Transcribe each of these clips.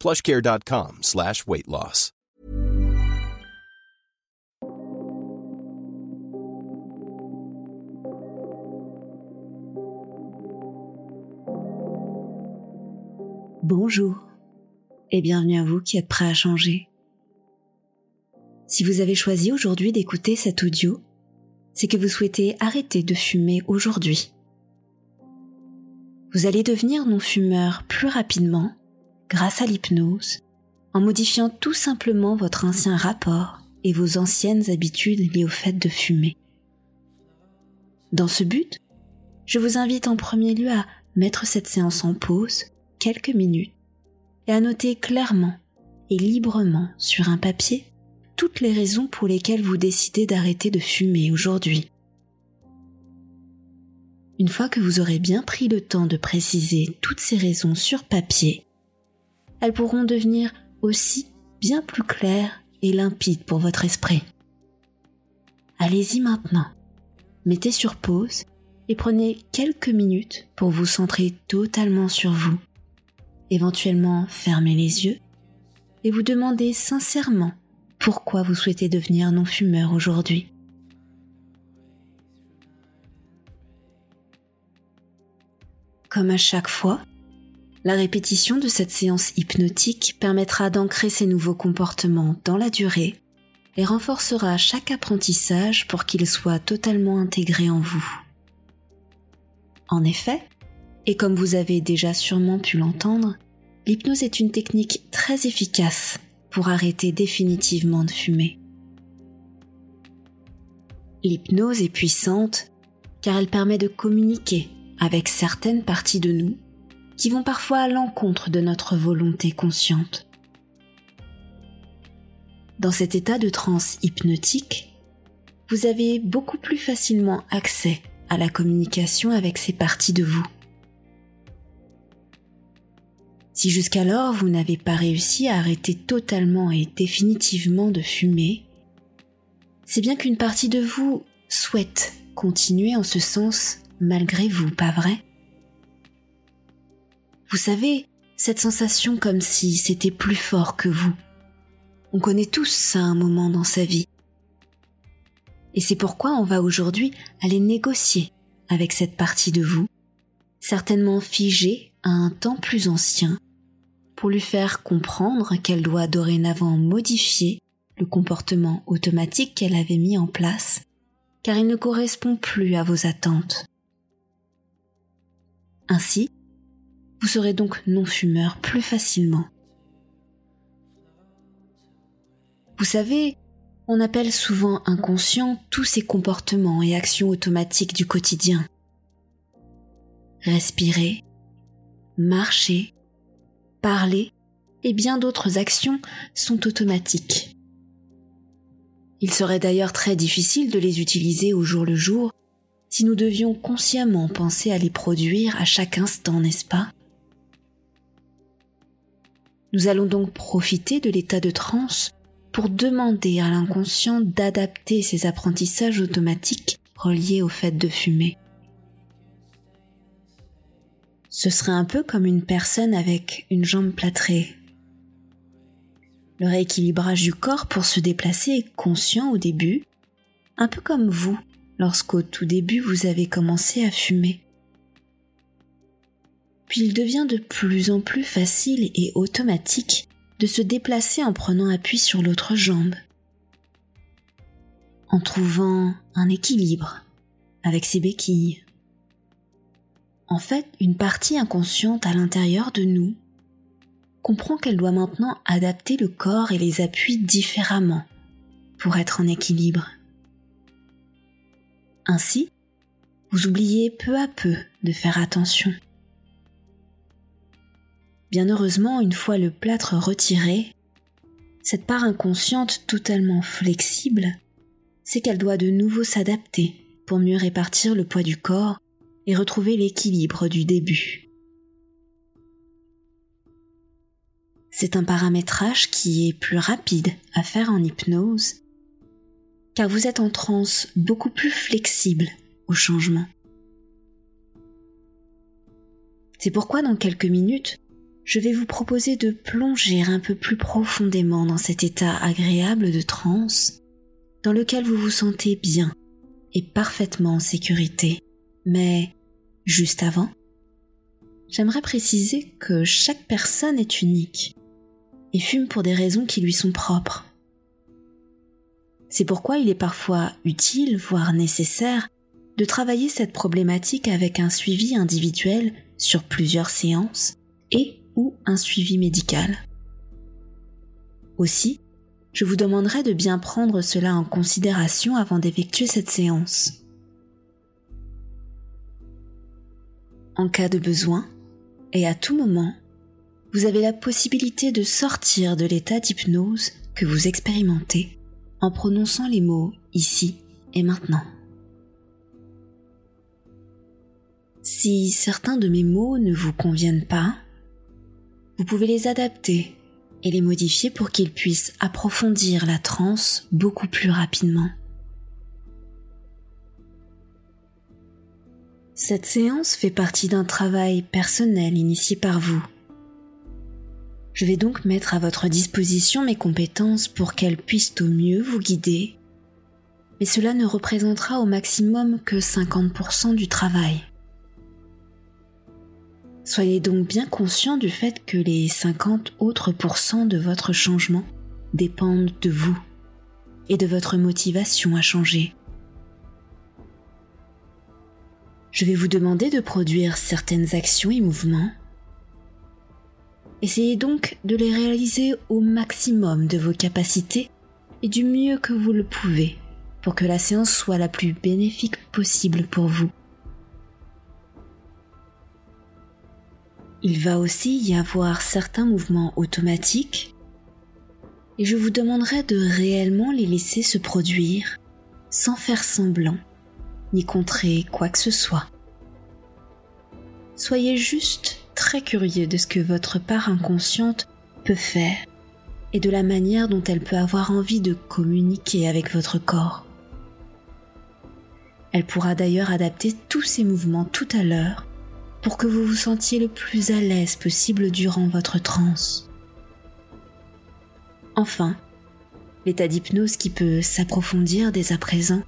plushcare.com slash weight loss. Bonjour et bienvenue à vous qui êtes prêts à changer. Si vous avez choisi aujourd'hui d'écouter cet audio, c'est que vous souhaitez arrêter de fumer aujourd'hui. Vous allez devenir non-fumeur plus rapidement grâce à l'hypnose, en modifiant tout simplement votre ancien rapport et vos anciennes habitudes liées au fait de fumer. Dans ce but, je vous invite en premier lieu à mettre cette séance en pause quelques minutes et à noter clairement et librement sur un papier toutes les raisons pour lesquelles vous décidez d'arrêter de fumer aujourd'hui. Une fois que vous aurez bien pris le temps de préciser toutes ces raisons sur papier, elles pourront devenir aussi bien plus claires et limpides pour votre esprit. Allez-y maintenant. Mettez sur pause et prenez quelques minutes pour vous centrer totalement sur vous. Éventuellement, fermez les yeux et vous demandez sincèrement pourquoi vous souhaitez devenir non-fumeur aujourd'hui. Comme à chaque fois, la répétition de cette séance hypnotique permettra d'ancrer ces nouveaux comportements dans la durée et renforcera chaque apprentissage pour qu'il soit totalement intégré en vous. En effet, et comme vous avez déjà sûrement pu l'entendre, l'hypnose est une technique très efficace pour arrêter définitivement de fumer. L'hypnose est puissante car elle permet de communiquer avec certaines parties de nous qui vont parfois à l'encontre de notre volonté consciente. Dans cet état de transe hypnotique, vous avez beaucoup plus facilement accès à la communication avec ces parties de vous. Si jusqu'alors vous n'avez pas réussi à arrêter totalement et définitivement de fumer, c'est bien qu'une partie de vous souhaite continuer en ce sens malgré vous, pas vrai? Vous savez, cette sensation comme si c'était plus fort que vous. On connaît tous ça un moment dans sa vie. Et c'est pourquoi on va aujourd'hui aller négocier avec cette partie de vous, certainement figée à un temps plus ancien, pour lui faire comprendre qu'elle doit dorénavant modifier le comportement automatique qu'elle avait mis en place, car il ne correspond plus à vos attentes. Ainsi, vous serez donc non-fumeur plus facilement. Vous savez, on appelle souvent inconscient tous ces comportements et actions automatiques du quotidien. Respirer, marcher, parler et bien d'autres actions sont automatiques. Il serait d'ailleurs très difficile de les utiliser au jour le jour si nous devions consciemment penser à les produire à chaque instant, n'est-ce pas? Nous allons donc profiter de l'état de transe pour demander à l'inconscient d'adapter ses apprentissages automatiques reliés au fait de fumer. Ce serait un peu comme une personne avec une jambe plâtrée. Le rééquilibrage du corps pour se déplacer est conscient au début, un peu comme vous lorsqu'au tout début vous avez commencé à fumer puis il devient de plus en plus facile et automatique de se déplacer en prenant appui sur l'autre jambe, en trouvant un équilibre avec ses béquilles. En fait, une partie inconsciente à l'intérieur de nous comprend qu'elle doit maintenant adapter le corps et les appuis différemment pour être en équilibre. Ainsi, vous oubliez peu à peu de faire attention. Bien heureusement, une fois le plâtre retiré, cette part inconsciente totalement flexible, c'est qu'elle doit de nouveau s'adapter pour mieux répartir le poids du corps et retrouver l'équilibre du début. C'est un paramétrage qui est plus rapide à faire en hypnose, car vous êtes en transe beaucoup plus flexible au changement. C'est pourquoi dans quelques minutes, je vais vous proposer de plonger un peu plus profondément dans cet état agréable de transe dans lequel vous vous sentez bien et parfaitement en sécurité. Mais juste avant, j'aimerais préciser que chaque personne est unique et fume pour des raisons qui lui sont propres. C'est pourquoi il est parfois utile, voire nécessaire, de travailler cette problématique avec un suivi individuel sur plusieurs séances et un suivi médical. Aussi, je vous demanderai de bien prendre cela en considération avant d'effectuer cette séance. En cas de besoin, et à tout moment, vous avez la possibilité de sortir de l'état d'hypnose que vous expérimentez en prononçant les mots ici et maintenant. Si certains de mes mots ne vous conviennent pas, vous pouvez les adapter et les modifier pour qu'ils puissent approfondir la transe beaucoup plus rapidement. Cette séance fait partie d'un travail personnel initié par vous. Je vais donc mettre à votre disposition mes compétences pour qu'elles puissent au mieux vous guider, mais cela ne représentera au maximum que 50% du travail. Soyez donc bien conscient du fait que les 50 autres pourcents de votre changement dépendent de vous et de votre motivation à changer. Je vais vous demander de produire certaines actions et mouvements. Essayez donc de les réaliser au maximum de vos capacités et du mieux que vous le pouvez pour que la séance soit la plus bénéfique possible pour vous. Il va aussi y avoir certains mouvements automatiques et je vous demanderai de réellement les laisser se produire sans faire semblant ni contrer quoi que ce soit. Soyez juste très curieux de ce que votre part inconsciente peut faire et de la manière dont elle peut avoir envie de communiquer avec votre corps. Elle pourra d'ailleurs adapter tous ces mouvements tout à l'heure pour que vous vous sentiez le plus à l'aise possible durant votre transe. Enfin, l'état d'hypnose qui peut s'approfondir dès à présent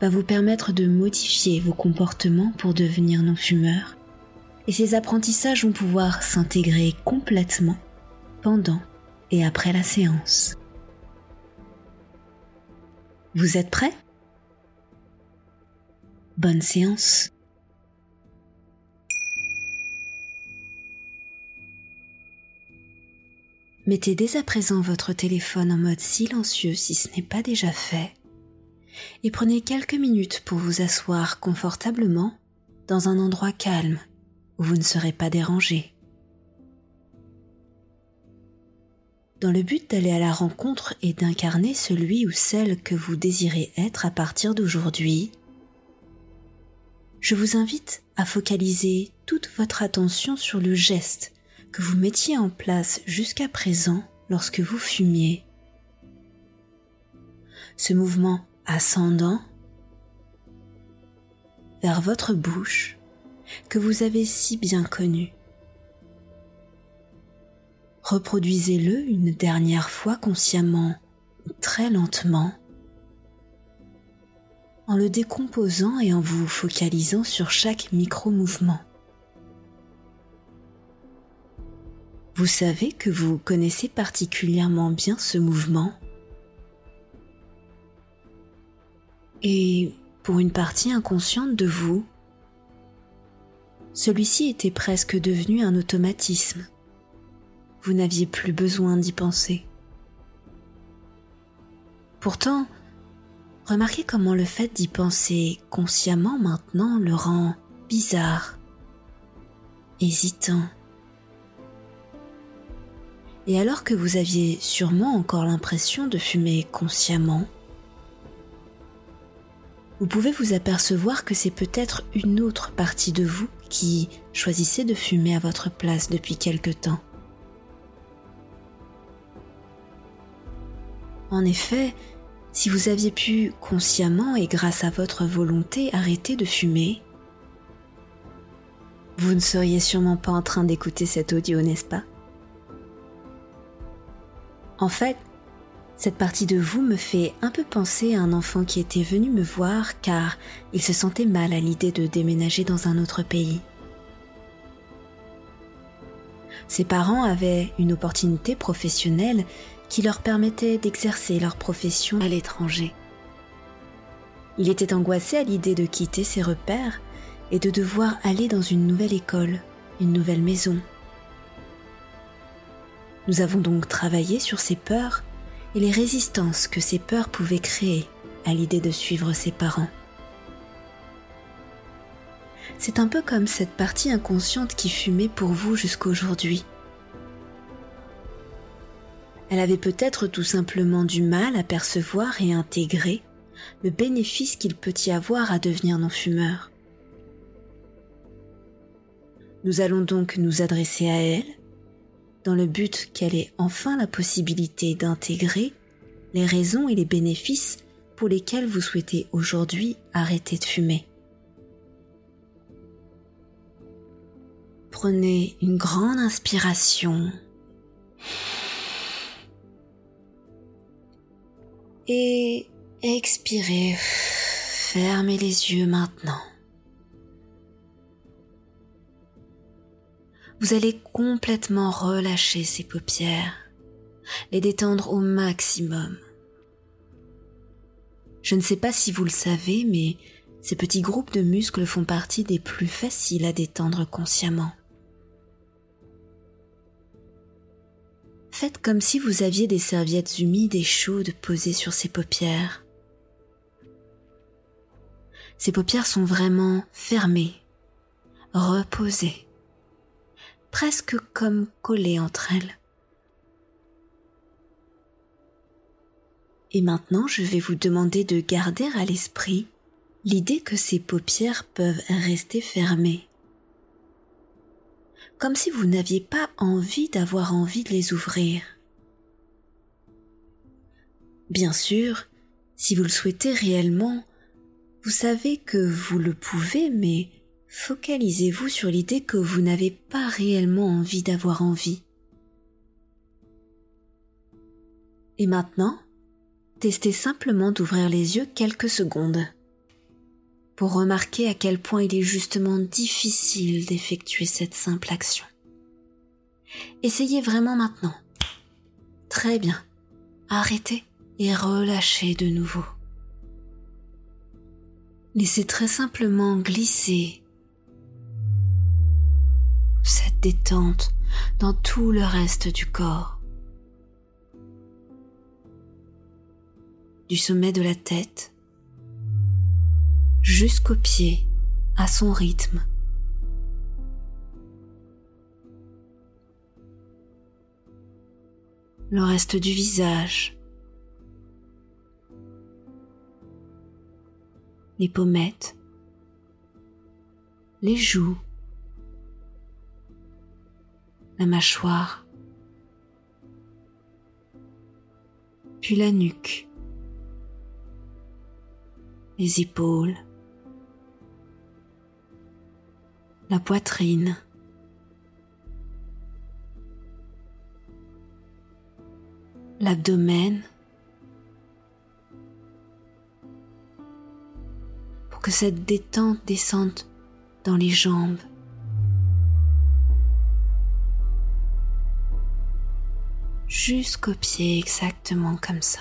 va vous permettre de modifier vos comportements pour devenir non-fumeur, et ces apprentissages vont pouvoir s'intégrer complètement pendant et après la séance. Vous êtes prêts? Bonne séance Mettez dès à présent votre téléphone en mode silencieux si ce n'est pas déjà fait et prenez quelques minutes pour vous asseoir confortablement dans un endroit calme où vous ne serez pas dérangé. Dans le but d'aller à la rencontre et d'incarner celui ou celle que vous désirez être à partir d'aujourd'hui, je vous invite à focaliser toute votre attention sur le geste que vous mettiez en place jusqu'à présent lorsque vous fumiez. Ce mouvement ascendant vers votre bouche que vous avez si bien connu. Reproduisez-le une dernière fois consciemment, très lentement, en le décomposant et en vous focalisant sur chaque micro-mouvement. Vous savez que vous connaissez particulièrement bien ce mouvement Et pour une partie inconsciente de vous, celui-ci était presque devenu un automatisme. Vous n'aviez plus besoin d'y penser. Pourtant, remarquez comment le fait d'y penser consciemment maintenant le rend bizarre, hésitant. Et alors que vous aviez sûrement encore l'impression de fumer consciemment, vous pouvez vous apercevoir que c'est peut-être une autre partie de vous qui choisissait de fumer à votre place depuis quelque temps. En effet, si vous aviez pu consciemment et grâce à votre volonté arrêter de fumer, vous ne seriez sûrement pas en train d'écouter cet audio, n'est-ce pas? En fait, cette partie de vous me fait un peu penser à un enfant qui était venu me voir car il se sentait mal à l'idée de déménager dans un autre pays. Ses parents avaient une opportunité professionnelle qui leur permettait d'exercer leur profession à l'étranger. Il était angoissé à l'idée de quitter ses repères et de devoir aller dans une nouvelle école, une nouvelle maison. Nous avons donc travaillé sur ses peurs et les résistances que ces peurs pouvaient créer à l'idée de suivre ses parents. C'est un peu comme cette partie inconsciente qui fumait pour vous jusqu'aujourd'hui. Elle avait peut-être tout simplement du mal à percevoir et intégrer le bénéfice qu'il peut y avoir à devenir non-fumeur. Nous allons donc nous adresser à elle dans le but qu'elle ait enfin la possibilité d'intégrer les raisons et les bénéfices pour lesquels vous souhaitez aujourd'hui arrêter de fumer. Prenez une grande inspiration et expirez. Fermez les yeux maintenant. Vous allez complètement relâcher ces paupières, les détendre au maximum. Je ne sais pas si vous le savez, mais ces petits groupes de muscles font partie des plus faciles à détendre consciemment. Faites comme si vous aviez des serviettes humides et chaudes posées sur ces paupières. Ces paupières sont vraiment fermées, reposées presque comme collées entre elles. Et maintenant, je vais vous demander de garder à l'esprit l'idée que ces paupières peuvent rester fermées. Comme si vous n'aviez pas envie d'avoir envie de les ouvrir. Bien sûr, si vous le souhaitez réellement, vous savez que vous le pouvez, mais focalisez-vous sur l'idée que vous n'avez pas réellement envie d'avoir envie. Et maintenant, testez simplement d'ouvrir les yeux quelques secondes pour remarquer à quel point il est justement difficile d'effectuer cette simple action. Essayez vraiment maintenant. Très bien. Arrêtez et relâchez de nouveau. Laissez très simplement glisser détente dans tout le reste du corps. Du sommet de la tête jusqu'aux pieds à son rythme. Le reste du visage. Les pommettes. Les joues la mâchoire, puis la nuque, les épaules, la poitrine, l'abdomen, pour que cette détente descende dans les jambes, jusqu'aux pieds exactement comme ça.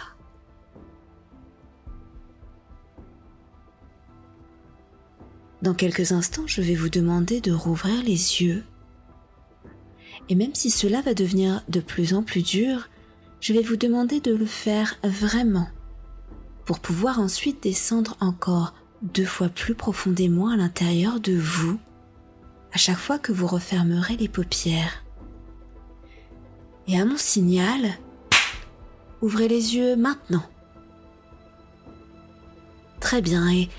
Dans quelques instants, je vais vous demander de rouvrir les yeux. Et même si cela va devenir de plus en plus dur, je vais vous demander de le faire vraiment pour pouvoir ensuite descendre encore deux fois plus profondément à l'intérieur de vous à chaque fois que vous refermerez les paupières. Et à mon signal, ouvrez les yeux maintenant. Très bien, et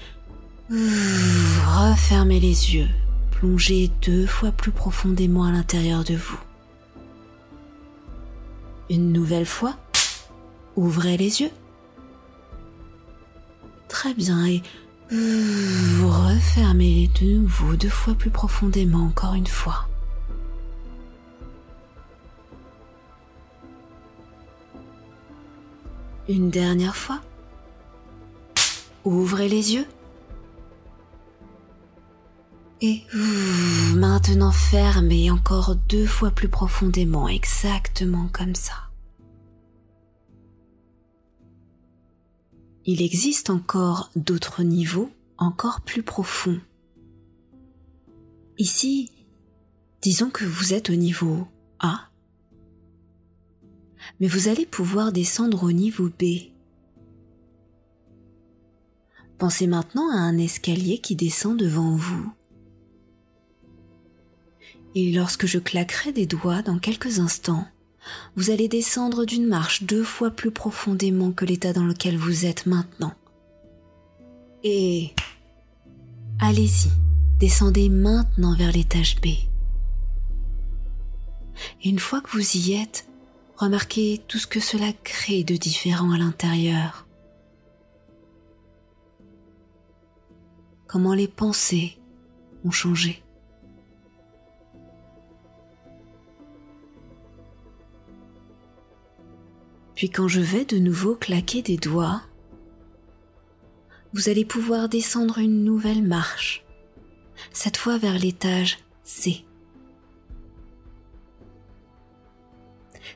refermez les yeux, plongez deux fois plus profondément à l'intérieur de vous. Une nouvelle fois, ouvrez les yeux. Très bien, et vous refermez de nouveau deux fois plus profondément encore une fois. Une dernière fois. Ouvrez les yeux. Et maintenant fermez encore deux fois plus profondément, exactement comme ça. Il existe encore d'autres niveaux encore plus profonds. Ici, disons que vous êtes au niveau A, mais vous allez pouvoir descendre au niveau B. Pensez maintenant à un escalier qui descend devant vous. Et lorsque je claquerai des doigts dans quelques instants, vous allez descendre d'une marche deux fois plus profondément que l'état dans lequel vous êtes maintenant. Et allez-y, descendez maintenant vers l'étage B. Une fois que vous y êtes, remarquez tout ce que cela crée de différent à l'intérieur. Comment les pensées ont changé. Puis quand je vais de nouveau claquer des doigts, vous allez pouvoir descendre une nouvelle marche, cette fois vers l'étage C.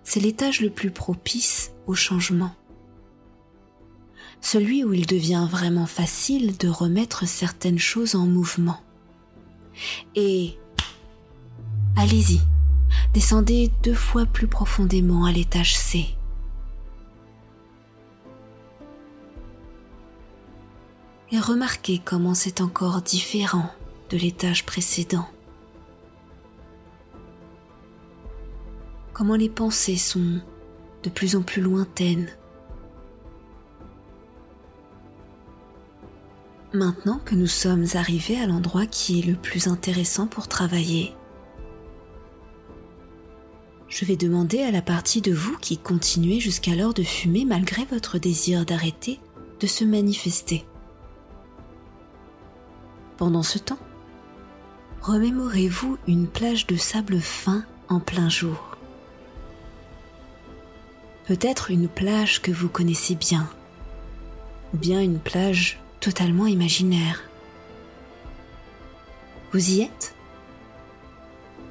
C'est l'étage le plus propice au changement, celui où il devient vraiment facile de remettre certaines choses en mouvement. Et allez-y, descendez deux fois plus profondément à l'étage C. et remarquez comment c'est encore différent de l'étage précédent. Comment les pensées sont de plus en plus lointaines. Maintenant que nous sommes arrivés à l'endroit qui est le plus intéressant pour travailler, je vais demander à la partie de vous qui continuez jusqu'alors de fumer malgré votre désir d'arrêter de se manifester. Pendant ce temps, remémorez-vous une plage de sable fin en plein jour. Peut-être une plage que vous connaissez bien, ou bien une plage totalement imaginaire. Vous y êtes?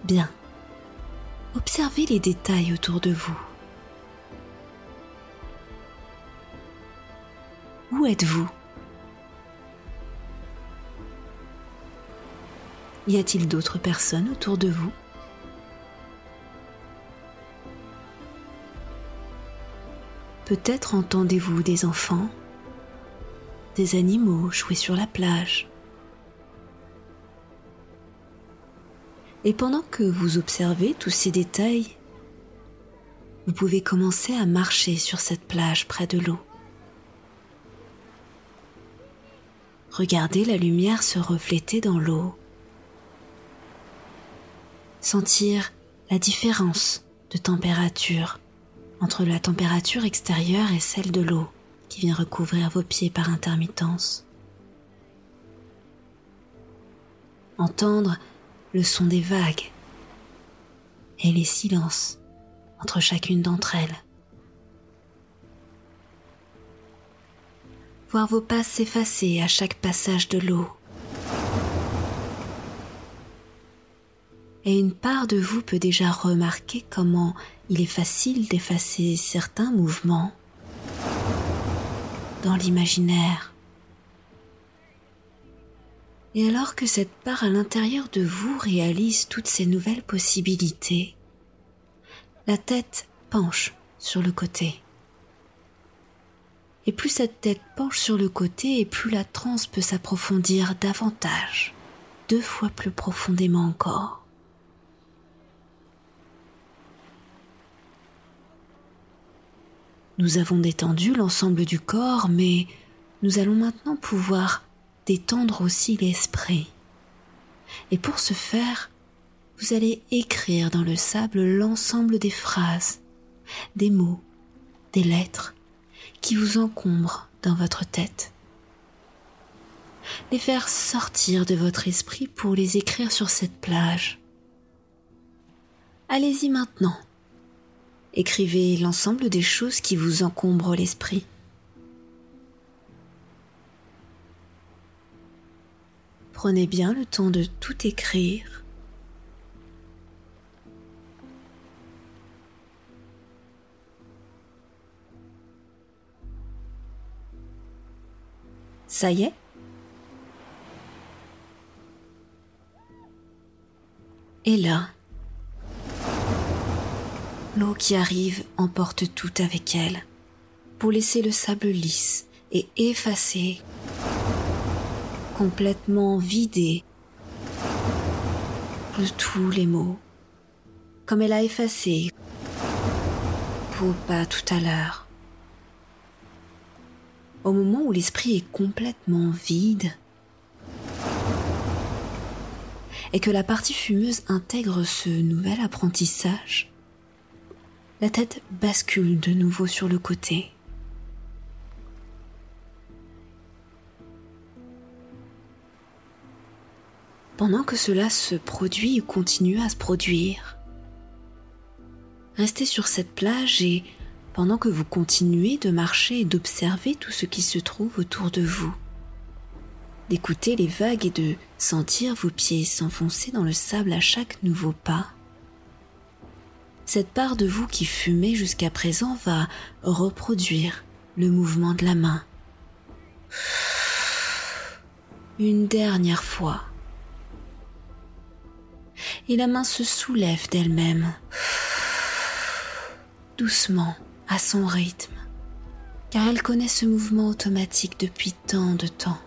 Bien. Observez les détails autour de vous. Où êtes-vous? Y a-t-il d'autres personnes autour de vous? Peut-être entendez-vous des enfants, des animaux jouer sur la plage. Et pendant que vous observez tous ces détails, vous pouvez commencer à marcher sur cette plage près de l'eau. Regardez la lumière se refléter dans l'eau sentir la différence de température entre la température extérieure et celle de l'eau qui vient recouvrir vos pieds par intermittence. Entendre le son des vagues et les silences entre chacune d'entre elles. Voir vos pas s'effacer à chaque passage de l'eau et une part de vous peut déjà remarquer comment il est facile d'effacer certains mouvements dans l'imaginaire. Et alors que cette part à l'intérieur de vous réalise toutes ces nouvelles possibilités, la tête penche sur le côté. Et plus cette tête penche sur le côté, et plus la transe peut s'approfondir davantage, deux fois plus profondément encore. Nous avons détendu l'ensemble du corps, mais nous allons maintenant pouvoir détendre aussi l'esprit. Et pour ce faire, vous allez écrire dans le sable l'ensemble des phrases, des mots, des lettres qui vous encombrent dans votre tête. Les faire sortir de votre esprit pour les écrire sur cette plage. Allez-y maintenant. Écrivez l'ensemble des choses qui vous encombrent l'esprit. Prenez bien le temps de tout écrire. Ça y est Et là, l'eau qui arrive emporte tout avec elle pour laisser le sable lisse et effacer complètement vidé de tous les mots, comme elle a effacé pour pas tout à l'heure. Au moment où l'esprit est complètement vide et que la partie fumeuse intègre ce nouvel apprentissage, la tête bascule de nouveau sur le côté. pendant que cela se produit ou continue à se produire. Restez sur cette plage et pendant que vous continuez de marcher et d'observer tout ce qui se trouve autour de vous, d'écouter les vagues et de sentir vos pieds s'enfoncer dans le sable à chaque nouveau pas, cette part de vous qui fumait jusqu'à présent va reproduire le mouvement de la main. Une dernière fois et la main se soulève d'elle-même, doucement, à son rythme, car elle connaît ce mouvement automatique depuis tant de temps.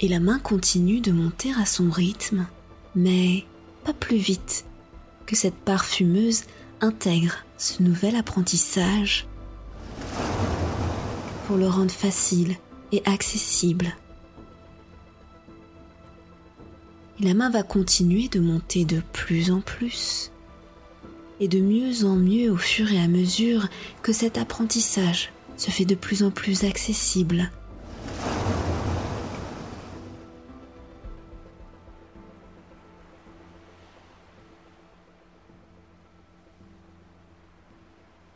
Et la main continue de monter à son rythme, mais pas plus vite que cette parfumeuse intègre ce nouvel apprentissage pour le rendre facile et accessible et la main va continuer de monter de plus en plus et de mieux en mieux au fur et à mesure que cet apprentissage se fait de plus en plus accessible.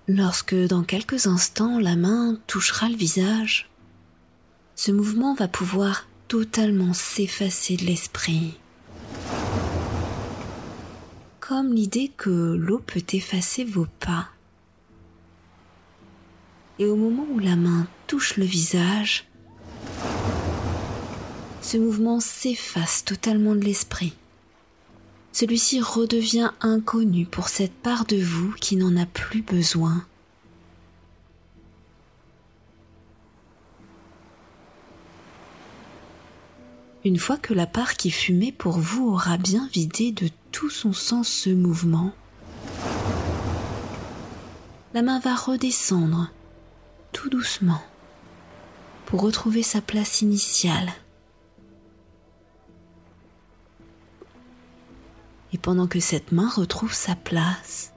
Lorsque dans quelques instants la main touchera le visage, ce mouvement va pouvoir totalement s'effacer de l'esprit comme l'idée que l'eau peut effacer vos pas. Et au moment où la main touche le visage, ce mouvement s'efface totalement de l'esprit. Celui-ci redevient inconnu pour cette part de vous qui n'en a plus besoin. Une fois que la part qui fumait pour vous aura bien vidé de tout son sens ce mouvement, la main va redescendre tout doucement pour retrouver sa place initiale. Et pendant que cette main retrouve sa place,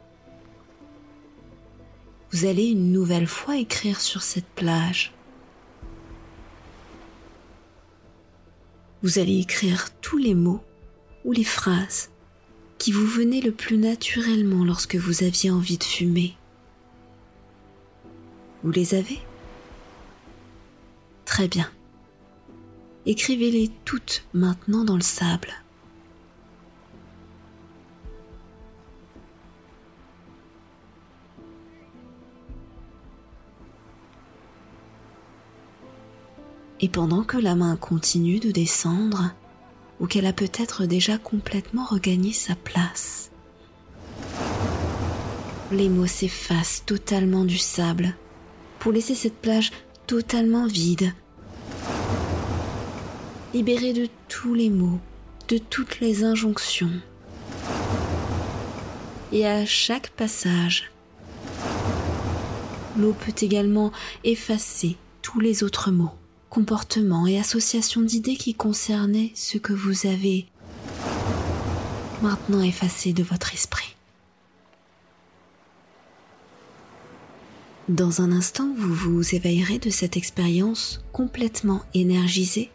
vous allez une nouvelle fois écrire sur cette plage Vous allez écrire tous les mots ou les phrases qui vous venaient le plus naturellement lorsque vous aviez envie de fumer. Vous les avez? Très bien. écrivez-les toutes maintenant dans le sable. Et pendant que la main continue de descendre, ou qu'elle a peut-être déjà complètement regagné sa place, les mots s'effacent totalement du sable pour laisser cette plage totalement vide, libérée de tous les mots, de toutes les injonctions. Et à chaque passage, l'eau peut également effacer tous les autres mots, comportements et associations d'idées qui concernaient ce que vous avez maintenant effacé de votre esprit. Dans un instant, vous vous éveillerez de cette expérience complètement énergisée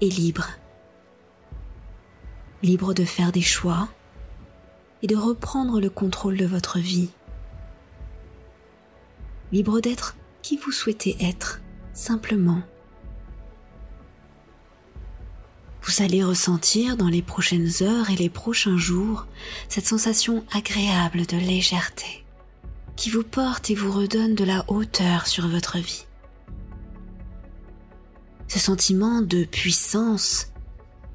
et libre. Libre de faire des choix et de reprendre le contrôle de votre vie. Libre d'être qui vous souhaitez être, simplement. Vous allez ressentir dans les prochaines heures et les prochains jours cette sensation agréable de légèreté qui vous porte et vous redonne de la hauteur sur votre vie. Ce sentiment de puissance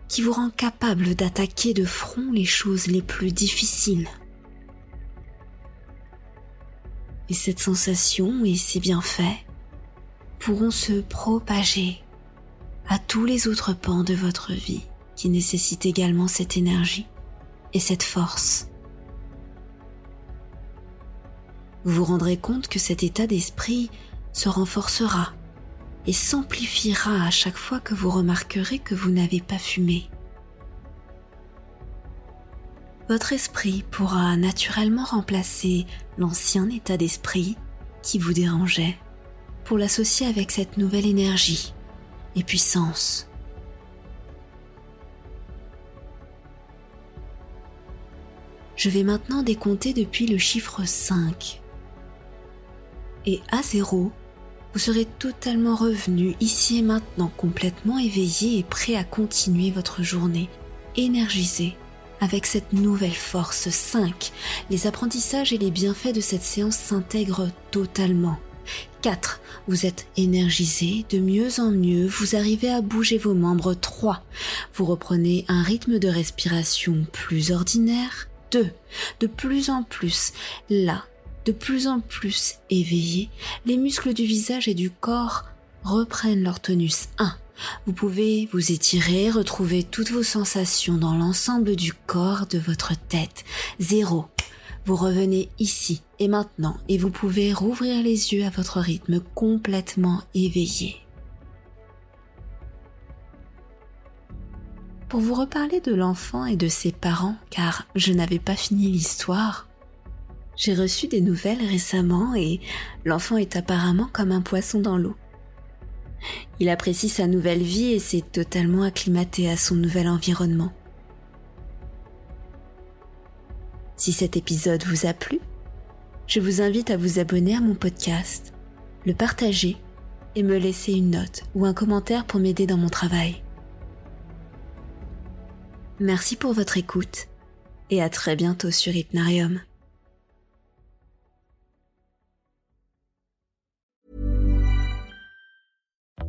qui vous rend capable d'attaquer de front les choses les plus difficiles. Et cette sensation et ces bienfaits pourront se propager à tous les autres pans de votre vie qui nécessitent également cette énergie et cette force. vous vous rendrez compte que cet état d'esprit se renforcera et s'amplifiera à chaque fois que vous remarquerez que vous n'avez pas fumé. Votre esprit pourra naturellement remplacer l'ancien état d'esprit qui vous dérangeait pour l'associer avec cette nouvelle énergie puissance. Je vais maintenant décompter depuis le chiffre 5 et à zéro, vous serez totalement revenu ici et maintenant complètement éveillé et prêt à continuer votre journée, énergisé avec cette nouvelle force 5. Les apprentissages et les bienfaits de cette séance s'intègrent totalement. 4. Vous êtes énergisé de mieux en mieux, vous arrivez à bouger vos membres. 3. Vous reprenez un rythme de respiration plus ordinaire. 2. De plus en plus, là, de plus en plus éveillés, les muscles du visage et du corps reprennent leur tonus 1. Vous pouvez vous étirer, retrouver toutes vos sensations dans l'ensemble du corps de votre tête. 0. Vous revenez ici et maintenant et vous pouvez rouvrir les yeux à votre rythme complètement éveillé. Pour vous reparler de l'enfant et de ses parents, car je n'avais pas fini l'histoire, j'ai reçu des nouvelles récemment et l'enfant est apparemment comme un poisson dans l'eau. Il apprécie sa nouvelle vie et s'est totalement acclimaté à son nouvel environnement. Si cet épisode vous a plu, je vous invite à vous abonner à mon podcast, le partager et me laisser une note ou un commentaire pour m'aider dans mon travail. Merci pour votre écoute et à très bientôt sur Hypnarium.